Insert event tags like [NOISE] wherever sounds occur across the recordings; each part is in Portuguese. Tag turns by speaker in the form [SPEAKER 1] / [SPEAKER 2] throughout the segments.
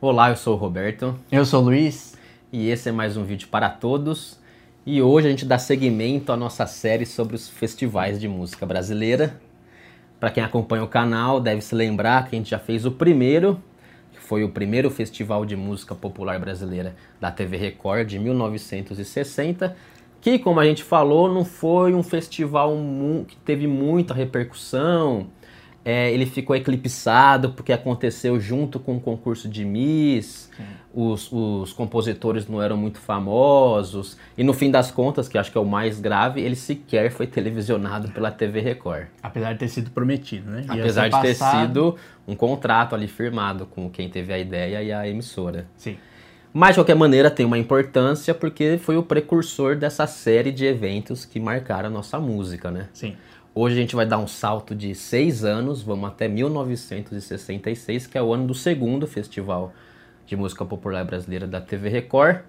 [SPEAKER 1] Olá, eu sou o Roberto
[SPEAKER 2] Eu sou o Luiz.
[SPEAKER 1] e esse é mais um vídeo para todos. E hoje a gente dá seguimento à nossa série sobre os festivais de música brasileira. Para quem acompanha o canal, deve se lembrar que a gente já fez o primeiro, que foi o primeiro festival de música popular brasileira da TV Record de 1960, que, como a gente falou, não foi um festival que teve muita repercussão. É, ele ficou eclipsado porque aconteceu junto com o concurso de Miss, os, os compositores não eram muito famosos, e no fim das contas, que acho que é o mais grave, ele sequer foi televisionado pela TV Record.
[SPEAKER 2] Apesar de ter sido prometido, né? Ia
[SPEAKER 1] Apesar de ter
[SPEAKER 2] passado-
[SPEAKER 1] sido um contrato ali firmado com quem teve a ideia e a emissora.
[SPEAKER 2] Sim.
[SPEAKER 1] Mas, de qualquer maneira, tem uma importância porque foi o precursor dessa série de eventos que marcaram a nossa música, né?
[SPEAKER 2] Sim.
[SPEAKER 1] Hoje a gente vai dar um salto de seis anos, vamos até 1966, que é o ano do segundo Festival de Música Popular Brasileira da TV Record.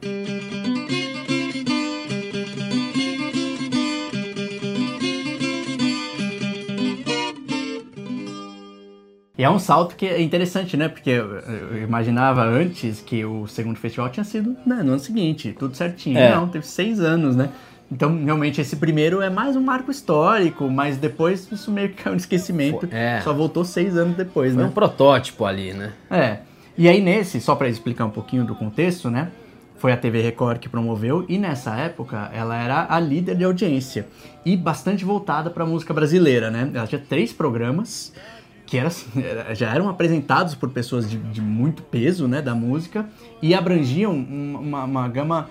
[SPEAKER 2] E é um salto que é interessante, né? Porque eu, imaginava antes que o segundo festival tinha sido né, no ano seguinte, tudo certinho.
[SPEAKER 1] É.
[SPEAKER 2] Não, teve seis anos, né? Então, realmente, esse primeiro é mais um marco histórico, mas depois isso meio que caiu no esquecimento.
[SPEAKER 1] É.
[SPEAKER 2] Só voltou seis anos depois,
[SPEAKER 1] Foi
[SPEAKER 2] né?
[SPEAKER 1] um protótipo ali, né?
[SPEAKER 2] É. E aí nesse, só pra explicar um pouquinho do contexto, né? Foi a TV Record que promoveu e nessa época ela era a líder de audiência e bastante voltada pra música brasileira, né? Ela tinha três programas que era, [LAUGHS] já eram apresentados por pessoas de, de muito peso, né, da música e abrangiam um- uma, uma gama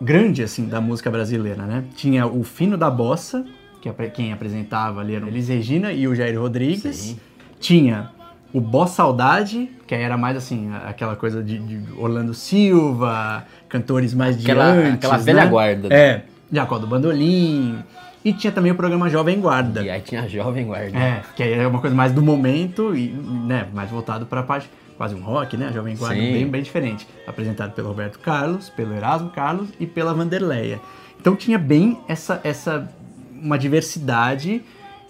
[SPEAKER 2] grande assim da música brasileira, né? Tinha o Fino da Bossa, que apre- quem apresentava ali era o Elis Regina e o Jair Rodrigues.
[SPEAKER 1] Sim.
[SPEAKER 2] Tinha o Boss Saudade, que aí era mais assim, aquela coisa de, de Orlando Silva, cantores mais de
[SPEAKER 1] Aquela-
[SPEAKER 2] antes,
[SPEAKER 1] aquela velha
[SPEAKER 2] né?
[SPEAKER 1] guarda.
[SPEAKER 2] É, Jacó do Bandolim. E tinha também o programa Jovem Guarda.
[SPEAKER 1] E aí tinha a Jovem Guarda.
[SPEAKER 2] É, que aí é uma coisa mais do momento e, né, mais voltado para a parte quase um rock, né? Jovem Guarda
[SPEAKER 1] Sim.
[SPEAKER 2] bem, bem diferente. Apresentado pelo Roberto Carlos, pelo Erasmo Carlos e pela Vanderleia. Então tinha bem essa, essa uma diversidade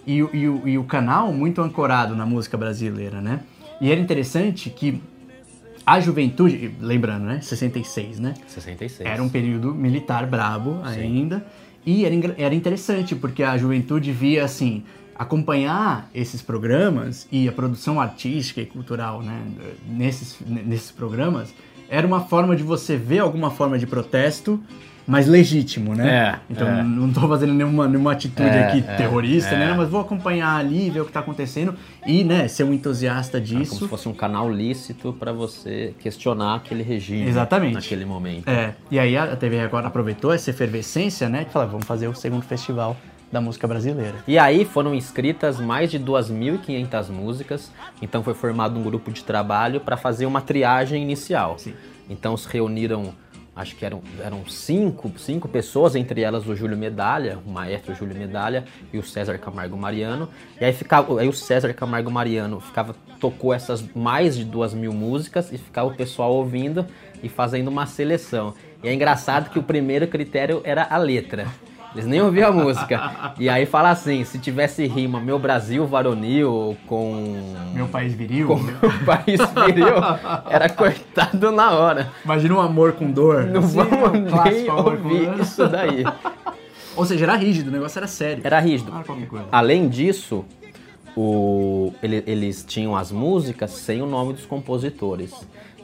[SPEAKER 2] e, o- e, o- e o canal muito ancorado na música brasileira, né? E era interessante que a juventude, lembrando, né? 66, né?
[SPEAKER 1] 66.
[SPEAKER 2] Era um período militar brabo ainda. E era, era interessante, porque a juventude via, assim, acompanhar esses programas e a produção artística e cultural, né, nesses, nesses programas, era uma forma de você ver alguma forma de protesto, mas legítimo, né?
[SPEAKER 1] É,
[SPEAKER 2] então,
[SPEAKER 1] é.
[SPEAKER 2] não tô fazendo nenhuma, nenhuma atitude
[SPEAKER 1] É,
[SPEAKER 2] aqui
[SPEAKER 1] é,
[SPEAKER 2] terrorista,
[SPEAKER 1] é.
[SPEAKER 2] né? Mas vou acompanhar ali, ver o que tá acontecendo e, né, ser um entusiasta disso.
[SPEAKER 1] como se fosse um canal lícito para você questionar aquele regime.
[SPEAKER 2] Exatamente.
[SPEAKER 1] Naquele momento.
[SPEAKER 2] É, e aí a TV Record aproveitou essa efervescência, né? E falou, vamos fazer o segundo festival da música brasileira.
[SPEAKER 1] E aí foram inscritas mais de 2.500 músicas, então foi formado um grupo de trabalho para fazer uma triagem inicial.
[SPEAKER 2] Sim.
[SPEAKER 1] Então se reuniram, acho que eram, eram cinco, cinco pessoas, entre elas o Júlio Medalha, o maestro Júlio Medalha e o César Camargo Mariano. E aí, ficava, aí o César Camargo Mariano ficava, tocou essas mais de duas mil músicas e ficava o pessoal ouvindo e fazendo uma seleção. E é engraçado que o primeiro critério era a letra. Eles nem ouviam a música. E aí fala assim, se tivesse rima Meu Brasil Varonil com...
[SPEAKER 2] Meu país viril.
[SPEAKER 1] com Meu [LAUGHS] País Viril, era cortado na hora.
[SPEAKER 2] Imagina um amor com dor.
[SPEAKER 1] Não
[SPEAKER 2] Assim,
[SPEAKER 1] vamos
[SPEAKER 2] um
[SPEAKER 1] nem
[SPEAKER 2] clássico amor com
[SPEAKER 1] ouvir isso daí. [LAUGHS]
[SPEAKER 2] Ou seja, era rígido, o negócio era sério.
[SPEAKER 1] Era rígido.
[SPEAKER 2] Ah.
[SPEAKER 1] Além disso, o- ele- eles tinham as músicas sem o nome dos compositores.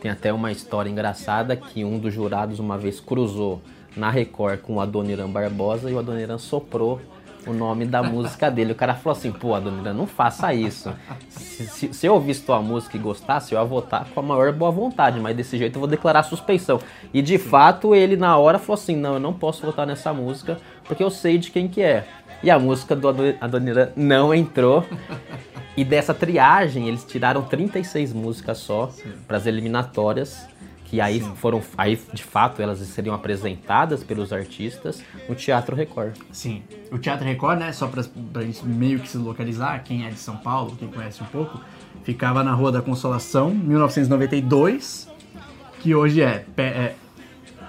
[SPEAKER 1] Tem até uma história engraçada que um dos jurados uma vez cruzou na Record com o Adoniran Barbosa e o Adoniran soprou o nome da [LAUGHS] música dele. O cara falou assim, pô, Adoniran, não faça isso. Se, se- se eu ouvisse tua música e gostasse, eu ia votar com a maior boa vontade, mas desse jeito eu vou declarar suspeição. E de fato, ele na hora falou assim, não, eu não posso votar nessa música, porque eu sei de quem que é. E a música do Ado- Adoniran não entrou. E dessa triagem, eles tiraram 36 músicas só para as eliminatórias, que aí foram, aí de fato elas seriam apresentadas pelos artistas no Teatro Record.
[SPEAKER 2] Sim. O Teatro Record, né, só pra, pra gente meio que se localizar, quem é de São Paulo, quem conhece um pouco, ficava na Rua da Consolação, 1992, que hoje é, é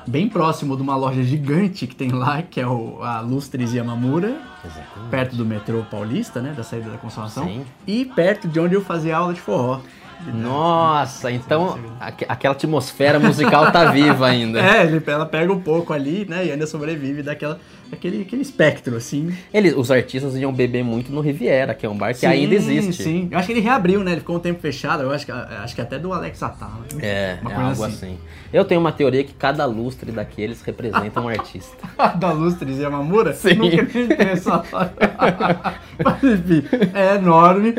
[SPEAKER 2] bem próximo de uma loja gigante que tem lá, que é o, a Lustres Yamamura,
[SPEAKER 1] Exatamente.
[SPEAKER 2] perto do metrô paulista, né, da saída da Consolação,
[SPEAKER 1] Sim.
[SPEAKER 2] e perto de onde eu fazia aula de forró.
[SPEAKER 1] Nossa, então aqu- aquela atmosfera musical tá viva ainda. [LAUGHS]
[SPEAKER 2] É, ele- ela pega um pouco ali, né? E ainda sobrevive daquela, daquele aquele espectro, assim.
[SPEAKER 1] Eles, os artistas iam beber muito no Riviera, que é um bar que ainda existe.
[SPEAKER 2] Sim, eu acho que ele reabriu, né? Ele ficou um tempo fechado, eu acho que, acho que até do Alex Atala.
[SPEAKER 1] É,
[SPEAKER 2] Uma
[SPEAKER 1] é
[SPEAKER 2] coisa
[SPEAKER 1] algo
[SPEAKER 2] assim.
[SPEAKER 1] assim. Eu tenho uma teoria que cada lustre daqueles representa um artista. [LAUGHS]
[SPEAKER 2] da Lustres Yamamura?
[SPEAKER 1] Sim.
[SPEAKER 2] Nunca acreditei nessa [LAUGHS] Mas enfim, é enorme.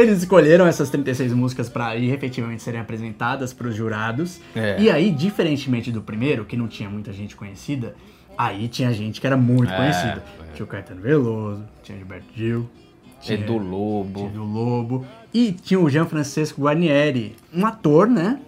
[SPEAKER 2] Eles escolheram essas 36 músicas para ir efetivamente serem apresentadas para os jurados.
[SPEAKER 1] É.
[SPEAKER 2] E aí, diferentemente do primeiro, que não tinha muita gente conhecida, aí tinha gente que era muito
[SPEAKER 1] É,
[SPEAKER 2] conhecida.
[SPEAKER 1] é.
[SPEAKER 2] Tinha o Caetano Veloso, tinha Gilberto Gil, tinha
[SPEAKER 1] Edu Lobo.
[SPEAKER 2] o Lobo. E tinha o Jean Francisco Guarnieri, um ator, né?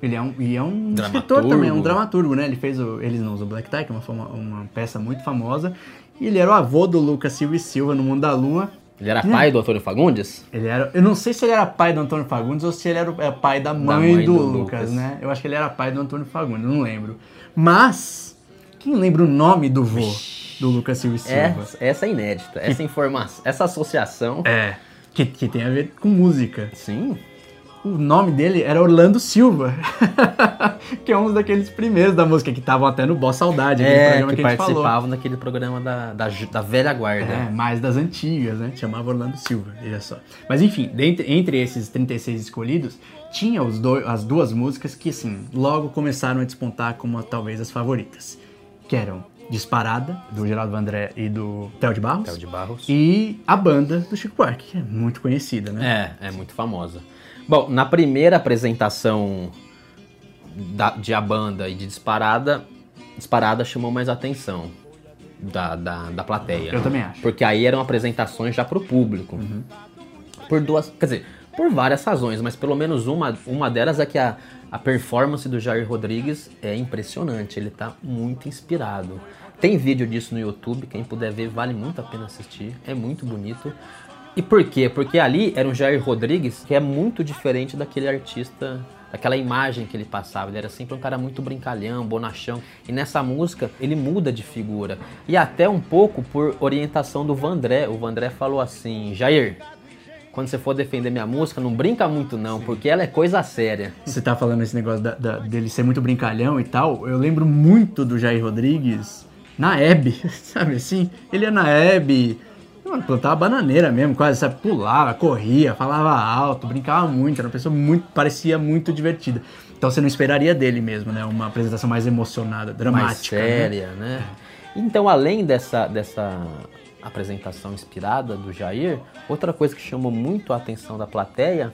[SPEAKER 2] Ele é um, e é um
[SPEAKER 1] Dramaturgo.
[SPEAKER 2] escritor também, um dramaturgo, né? Ele fez o Eles Não Usam Black Tie, que é uma, fama- uma peça muito famosa. E ele era o avô do Lucas Silva e Silva no Mundo da Lua.
[SPEAKER 1] Ele era pai do Antônio Fagundes?
[SPEAKER 2] Ele era, eu não sei se ele era pai do Antônio Fagundes ou se ele era é, pai da mãe,
[SPEAKER 1] mãe
[SPEAKER 2] do,
[SPEAKER 1] do
[SPEAKER 2] Lucas,
[SPEAKER 1] Lucas.
[SPEAKER 2] né? Eu acho que ele era pai do Antônio Fagundes, não lembro. Mas, quem lembra o nome do vô do Lucas Silva e Silva?
[SPEAKER 1] Essa, essa é inédita. Essa informação, essa associação.
[SPEAKER 2] É. Que, que tem a ver com música.
[SPEAKER 1] Sim.
[SPEAKER 2] O nome dele era Orlando Silva, [LAUGHS] que é um daqueles primeiros da música que estavam até no Boss Saudade, aquele
[SPEAKER 1] É,
[SPEAKER 2] programa
[SPEAKER 1] que
[SPEAKER 2] que, a gente falou.
[SPEAKER 1] participavam daquele programa da, da, da velha guarda.
[SPEAKER 2] É, mais das antigas, né? Chamava Orlando Silva, veja só. Mas enfim, dentre, entre esses 36 escolhidos, tinha os dois, as duas músicas que, assim, logo começaram a despontar como talvez as favoritas. Que eram Disparada, do Geraldo Vandré e do Theo de Barros.
[SPEAKER 1] Theo de Barros.
[SPEAKER 2] E a banda do Chico Buarque, que é muito conhecida, né?
[SPEAKER 1] É, é muito famosa. Bom, na primeira apresentação da, de a banda e de disparada, disparada chamou mais atenção da, da, da plateia.
[SPEAKER 2] Eu também acho.
[SPEAKER 1] Porque aí eram apresentações já pro público. Por duas. Quer dizer, por várias razões, mas pelo menos uma, uma delas é que a, a performance do Jair Rodrigues é impressionante. Ele tá muito inspirado. Tem vídeo disso no YouTube, quem puder ver, vale muito a pena assistir. É muito bonito. E por quê? Porque ali era um Jair Rodrigues que é muito diferente daquele artista, daquela imagem que ele passava. Ele era sempre um cara muito brincalhão, bonachão. E nessa música ele muda de figura. E até um pouco por orientação do Vandré. O Vandré falou assim: Jair, quando você for defender minha música, não brinca muito não, porque ela é coisa séria.
[SPEAKER 2] Você tá falando esse negócio da- da- dele ser muito brincalhão e tal. Eu lembro muito do Jair Rodrigues na Hebe, [LAUGHS] sabe assim? Ele ia na Hebe, mano, plantava bananeira mesmo, quase, sabe? Pulava, corria, falava alto, brincava muito. Era uma pessoa muito, parecia muito divertida. Então você não esperaria dele mesmo, né? Uma apresentação mais emocionada, dramática.
[SPEAKER 1] mais
[SPEAKER 2] né?
[SPEAKER 1] séria, né? Então, além dessa, dessa apresentação inspirada do Jair, outra coisa que chamou muito a atenção da plateia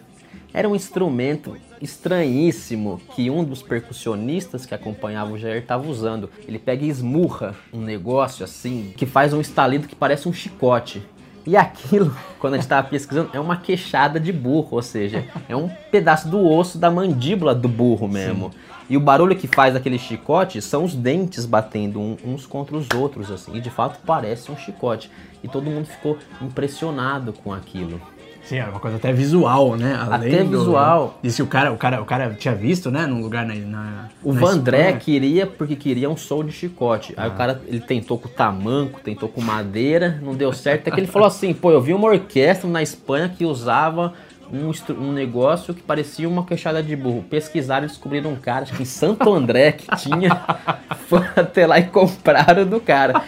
[SPEAKER 1] era um instrumento estranhíssimo que um dos percussionistas que acompanhava o Jair estava usando. Ele pega e esmurra um negócio assim, que faz um estalido que parece um chicote. E aquilo, [LAUGHS] quando a gente estava pesquisando, é uma queixada de burro, ou seja, é um pedaço do osso da mandíbula do burro mesmo. E o barulho que faz aquele chicote são os dentes batendo uns contra os outros, assim. E de fato parece um chicote. E todo mundo ficou impressionado com aquilo.
[SPEAKER 2] Sim, era uma coisa até visual, né? Além
[SPEAKER 1] Até
[SPEAKER 2] do-
[SPEAKER 1] visual.
[SPEAKER 2] E se o cara, o cara, o cara tinha visto, né? Num lugar na. na
[SPEAKER 1] O
[SPEAKER 2] na
[SPEAKER 1] Vandré
[SPEAKER 2] Espanha.
[SPEAKER 1] queria porque queria um som de chicote. Aí o cara ele tentou com tamanco, tentou com madeira, não deu certo. Até que ele falou assim: pô, eu vi uma orquestra na Espanha que usava um, um negócio que parecia uma queixada de burro. Pesquisaram e descobriram um cara, acho que em Santo André, que tinha. [LAUGHS] Foram até lá e compraram do cara.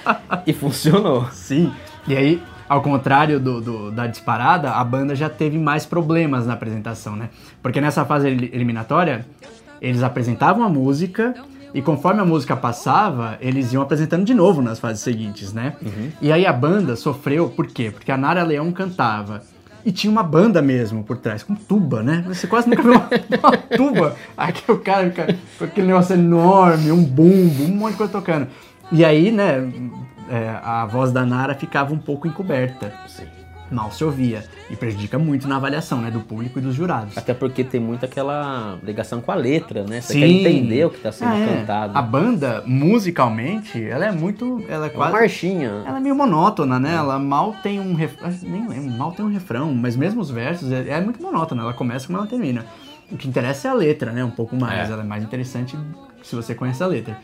[SPEAKER 1] E funcionou.
[SPEAKER 2] Sim. E aí, ao contrário do, do- da disparada, a banda já teve mais problemas na apresentação, né? Porque nessa fase eli- eliminatória, eles apresentavam a música e conforme a música passava, eles iam apresentando de novo nas fases seguintes, né? E aí a banda sofreu, por quê? Porque a Nara Leão cantava. E tinha uma banda mesmo por trás, com tuba, né? Você quase nunca viu uma, [LAUGHS] uma tuba. Aqui o cara com aquele negócio enorme, um bumbo, um monte de coisa tocando. E aí, né, é, a voz da Nara ficava um pouco encoberta.
[SPEAKER 1] Sim.
[SPEAKER 2] Mal se ouvia. E prejudica muito na avaliação, né, do público e dos jurados.
[SPEAKER 1] Até porque tem muito aquela ligação com a letra, né? Você
[SPEAKER 2] Sim.
[SPEAKER 1] quer entender o que está sendo
[SPEAKER 2] Ah, é.
[SPEAKER 1] cantado.
[SPEAKER 2] A banda, musicalmente, ela é muito. Ela é
[SPEAKER 1] Uma
[SPEAKER 2] quase.
[SPEAKER 1] marchinha.
[SPEAKER 2] Ela é meio monótona, né? Ela mal tem um refrão. Nem lembro, mal tem um refrão, mas mesmo os versos é, é muito monótona. Ela começa como ela termina. O que interessa é a letra, né? Um pouco mais.
[SPEAKER 1] É.
[SPEAKER 2] Ela é mais interessante se você conhece a letra.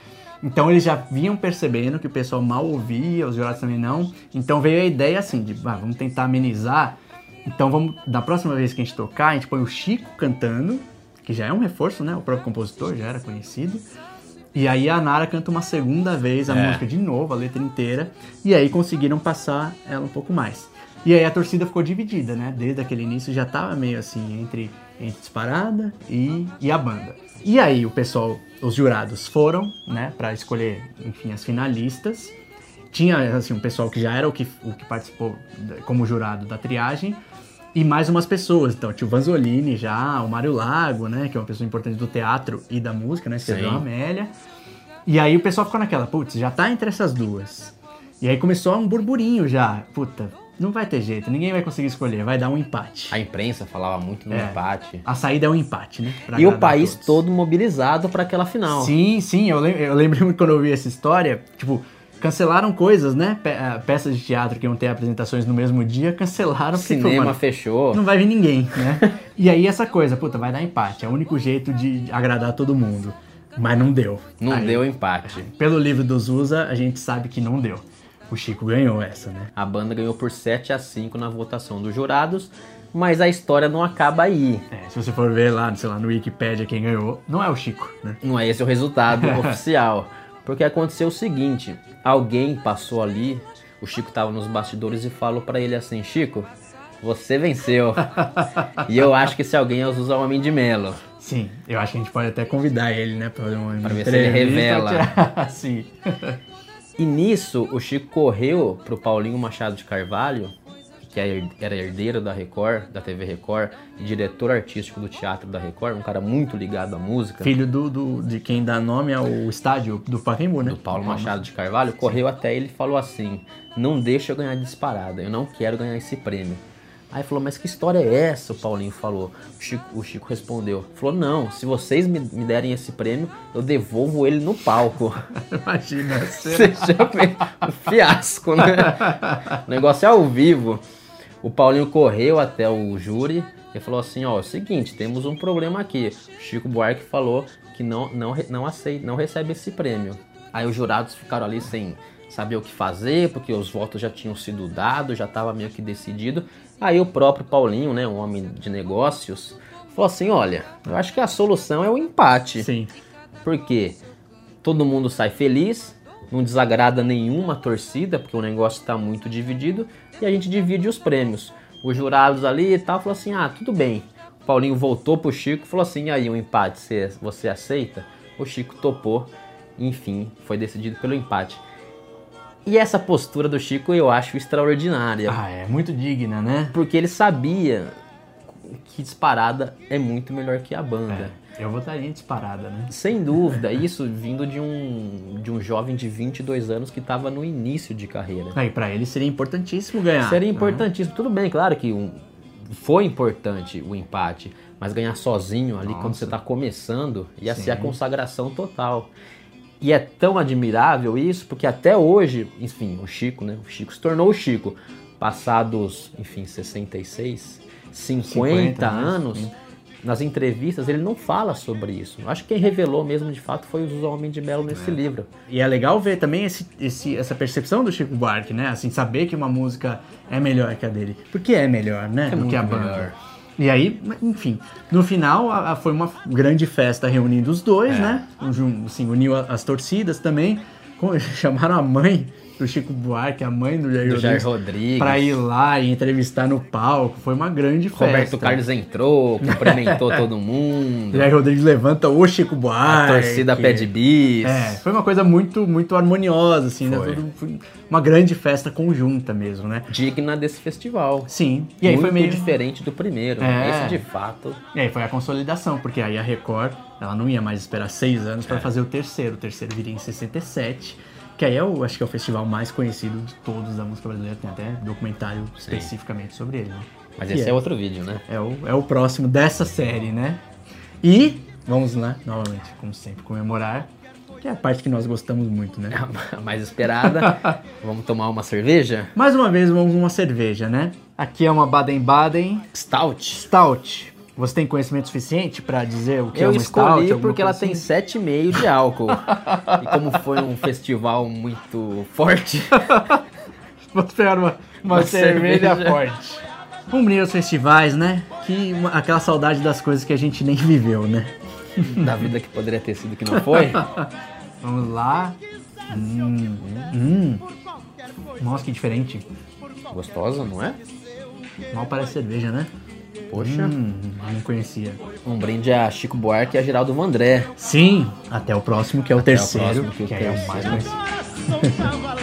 [SPEAKER 2] Então eles já vinham percebendo que o pessoal mal ouvia, os jurados também não. Então veio a ideia assim de, ah, vamos tentar amenizar Então vamos, da próxima vez que a gente tocar, a gente põe o Chico cantando, que já é um reforço, né? O próprio compositor já era conhecido. E aí a Nara canta uma segunda vez a
[SPEAKER 1] É.
[SPEAKER 2] música de novo, a letra inteira, e aí conseguiram passar ela um pouco mais. E aí a torcida ficou dividida, né? Desde aquele início já tava meio assim entre, entre disparada e, e a banda. E aí o pessoal, os jurados foram, né, para escolher, enfim, as finalistas. Tinha assim um pessoal que já era o que, o que participou como jurado da triagem e mais umas pessoas. Então, tinha o Vanzolini já, o Mário Lago, né? Que é uma pessoa importante do teatro e da música, né? Escreveu a Amélia. E aí o pessoal ficou naquela, putz, já tá entre essas duas. E aí começou um burburinho já. Puta, não vai ter jeito, ninguém vai conseguir escolher, vai dar um empate.
[SPEAKER 1] A imprensa falava muito no
[SPEAKER 2] É.
[SPEAKER 1] empate.
[SPEAKER 2] A saída é um empate, né? pra
[SPEAKER 1] E o país
[SPEAKER 2] todos.
[SPEAKER 1] todo mobilizado para aquela final.
[SPEAKER 2] Sim, sim, eu, lem eu lembro muito quando eu vi essa história, tipo, cancelaram coisas, né? Pe ah, peças de teatro que iam ter apresentações no mesmo dia, cancelaram
[SPEAKER 1] O
[SPEAKER 2] porque,
[SPEAKER 1] cinema
[SPEAKER 2] mano,
[SPEAKER 1] fechou.
[SPEAKER 2] não vai vir ninguém, né? [LAUGHS] e aí essa coisa, puta, vai dar empate, é o único jeito de agradar todo mundo. Mas não deu.
[SPEAKER 1] Não
[SPEAKER 2] Aí,
[SPEAKER 1] deu empate.
[SPEAKER 2] Pelo livro do Zusa, a gente sabe que não deu. O Chico ganhou essa, né?
[SPEAKER 1] A banda ganhou por 7 a 5 na votação dos jurados, mas a história não acaba aí.
[SPEAKER 2] É, se você for ver lá, sei lá, no Wikipedia quem ganhou, não é o Chico, né?
[SPEAKER 1] Não é esse o resultado [LAUGHS] oficial. Porque aconteceu o seguinte: alguém passou ali, o Chico tava nos bastidores e falou pra ele assim: Chico, você venceu. [LAUGHS] e eu acho que esse alguém é o Zusa Homem de Melo.
[SPEAKER 2] Sim, eu acho que a gente pode até convidar ele, né? Pra uma
[SPEAKER 1] Pra ver se ele revela. [LAUGHS]
[SPEAKER 2] Sim.
[SPEAKER 1] E nisso, o Chico correu pro Paulinho Machado de Carvalho, que é- era herdeiro da Record, da TV Record, e diretor artístico do teatro da Record, um cara muito ligado à música.
[SPEAKER 2] Filho do, do- de quem dá nome ao estádio do Pacaembu, né?
[SPEAKER 1] do Paulo Machado de Carvalho, correu até ele e falou assim: Não deixa eu ganhar disparada, eu não quero ganhar esse prêmio. Aí falou, mas que história é essa? O Paulinho falou. O Chico, o Chico respondeu: Falou, não, se vocês me, me derem esse prêmio, eu devolvo ele no palco. [LAUGHS]
[SPEAKER 2] Imagina.
[SPEAKER 1] Você já vê um fiasco, né? O negócio é ao vivo. O Paulinho correu até o júri e falou assim: ó, é o seguinte, temos um problema aqui. O Chico Buarque falou que não, não, não aceita, não recebe esse prêmio. Aí os jurados ficaram ali sem saber o que fazer, porque os votos já tinham sido dados, já estava meio que decidido. Aí o próprio Paulinho, né, um homem de negócios, falou assim: olha, eu acho que a solução é o empate.
[SPEAKER 2] Sim.
[SPEAKER 1] Porque todo mundo sai feliz, não desagrada nenhuma torcida, porque o negócio está muito dividido, e a gente divide os prêmios. Os jurados ali e tal falou assim: ah, tudo bem. O Paulinho voltou pro Chico e falou assim: aí, um empate, você, você aceita? O Chico topou, enfim, foi decidido pelo empate. E essa postura do Chico eu acho extraordinária.
[SPEAKER 2] Ah, é muito digna, né?
[SPEAKER 1] Porque ele sabia que disparada é muito melhor que a banda.
[SPEAKER 2] É, eu votaria em disparada, né?
[SPEAKER 1] Sem dúvida, [LAUGHS] isso vindo de um, de um jovem de 22 anos que estava no início de carreira.
[SPEAKER 2] Aí pra ele seria importantíssimo ganhar.
[SPEAKER 1] Seria
[SPEAKER 2] né?
[SPEAKER 1] importantíssimo. Tudo bem, claro que um- foi importante o empate, mas ganhar sozinho ali quando
[SPEAKER 2] Nossa.
[SPEAKER 1] você está começando ia
[SPEAKER 2] Sim.
[SPEAKER 1] ser a consagração total. E é tão admirável isso, porque até hoje, enfim, o Chico, né? O Chico se tornou o Chico. Passados, enfim, 66, 50,
[SPEAKER 2] 50
[SPEAKER 1] anos, nas entrevistas ele não fala sobre isso. Acho que quem revelou mesmo de fato foi o Homem de Melo nesse livro.
[SPEAKER 2] E é legal ver também esse, esse- essa percepção do Chico Buarque, né? Assim, saber que uma música é melhor que a dele. Porque é melhor, né? do
[SPEAKER 1] muito
[SPEAKER 2] que a banda.
[SPEAKER 1] melhor.
[SPEAKER 2] E aí, enfim, no final a- a- foi uma grande festa reunindo os dois,
[SPEAKER 1] É.
[SPEAKER 2] né? Assim, uniu as torcidas também. [LAUGHS] Chamaram a mãe do Chico Buarque, a mãe do Jair
[SPEAKER 1] Do Jair
[SPEAKER 2] Rodrigues, pra ir lá e entrevistar no palco. Foi uma grande festa.
[SPEAKER 1] Roberto Carlos entrou, cumprimentou [LAUGHS] todo mundo.
[SPEAKER 2] Jair Rodrigues levanta o Chico Buarque.
[SPEAKER 1] A torcida pede bis.
[SPEAKER 2] É, foi uma coisa muito, muito harmoniosa, assim, né?
[SPEAKER 1] Foi.
[SPEAKER 2] Tudo- foi uma grande festa conjunta mesmo, né?
[SPEAKER 1] Digna desse festival.
[SPEAKER 2] Sim. E aí
[SPEAKER 1] Muito
[SPEAKER 2] foi meio
[SPEAKER 1] diferente do primeiro.
[SPEAKER 2] É.
[SPEAKER 1] Esse de fato.
[SPEAKER 2] E aí foi a consolidação, porque aí a Record, ela não ia mais esperar seis anos
[SPEAKER 1] É.
[SPEAKER 2] pra fazer o terceiro. O terceiro viria em 67, que aí é o, acho que é o festival mais conhecido de todos da música brasileira. Tem até documentário especificamente sobre ele, né?
[SPEAKER 1] Mas
[SPEAKER 2] Que
[SPEAKER 1] esse é.
[SPEAKER 2] é.
[SPEAKER 1] outro vídeo, né?
[SPEAKER 2] É o, é o próximo dessa série, né? E vamos lá, novamente, como sempre, comemorar, que é a parte que nós gostamos muito, né? [LAUGHS]
[SPEAKER 1] A mais esperada. [LAUGHS] Vamos tomar uma cerveja?
[SPEAKER 2] Mais uma vez, vamos uma cerveja, né? Aqui é uma Baden-Baden
[SPEAKER 1] Stout.
[SPEAKER 2] Stout. Você tem conhecimento suficiente pra dizer o que é
[SPEAKER 1] Eu
[SPEAKER 2] uma
[SPEAKER 1] escolhi
[SPEAKER 2] Stout?
[SPEAKER 1] porque ela
[SPEAKER 2] coisa
[SPEAKER 1] tem
[SPEAKER 2] assim?
[SPEAKER 1] 7,5 de álcool. e como foi um festival muito forte, [LAUGHS]
[SPEAKER 2] Vou pegar uma, uma
[SPEAKER 1] Uma
[SPEAKER 2] cerveja,
[SPEAKER 1] cerveja.
[SPEAKER 2] forte. Vamos unir os festivais, né? Que uma- aquela saudade das coisas que a gente nem viveu, né? [LAUGHS]
[SPEAKER 1] Da vida que poderia ter sido que não foi. [LAUGHS]
[SPEAKER 2] Vamos lá. Hum, hum. Nossa, que diferente.
[SPEAKER 1] Gostosa, não é?
[SPEAKER 2] Mal parece cerveja, né?
[SPEAKER 1] Poxa.
[SPEAKER 2] Hum, não conhecia.
[SPEAKER 1] Um brinde a Chico Buarque e a Geraldo Vandré.
[SPEAKER 2] Sim, até o próximo, que é o terceiro,
[SPEAKER 1] próximo, que é o
[SPEAKER 2] que é o mais conhecido. [LAUGHS]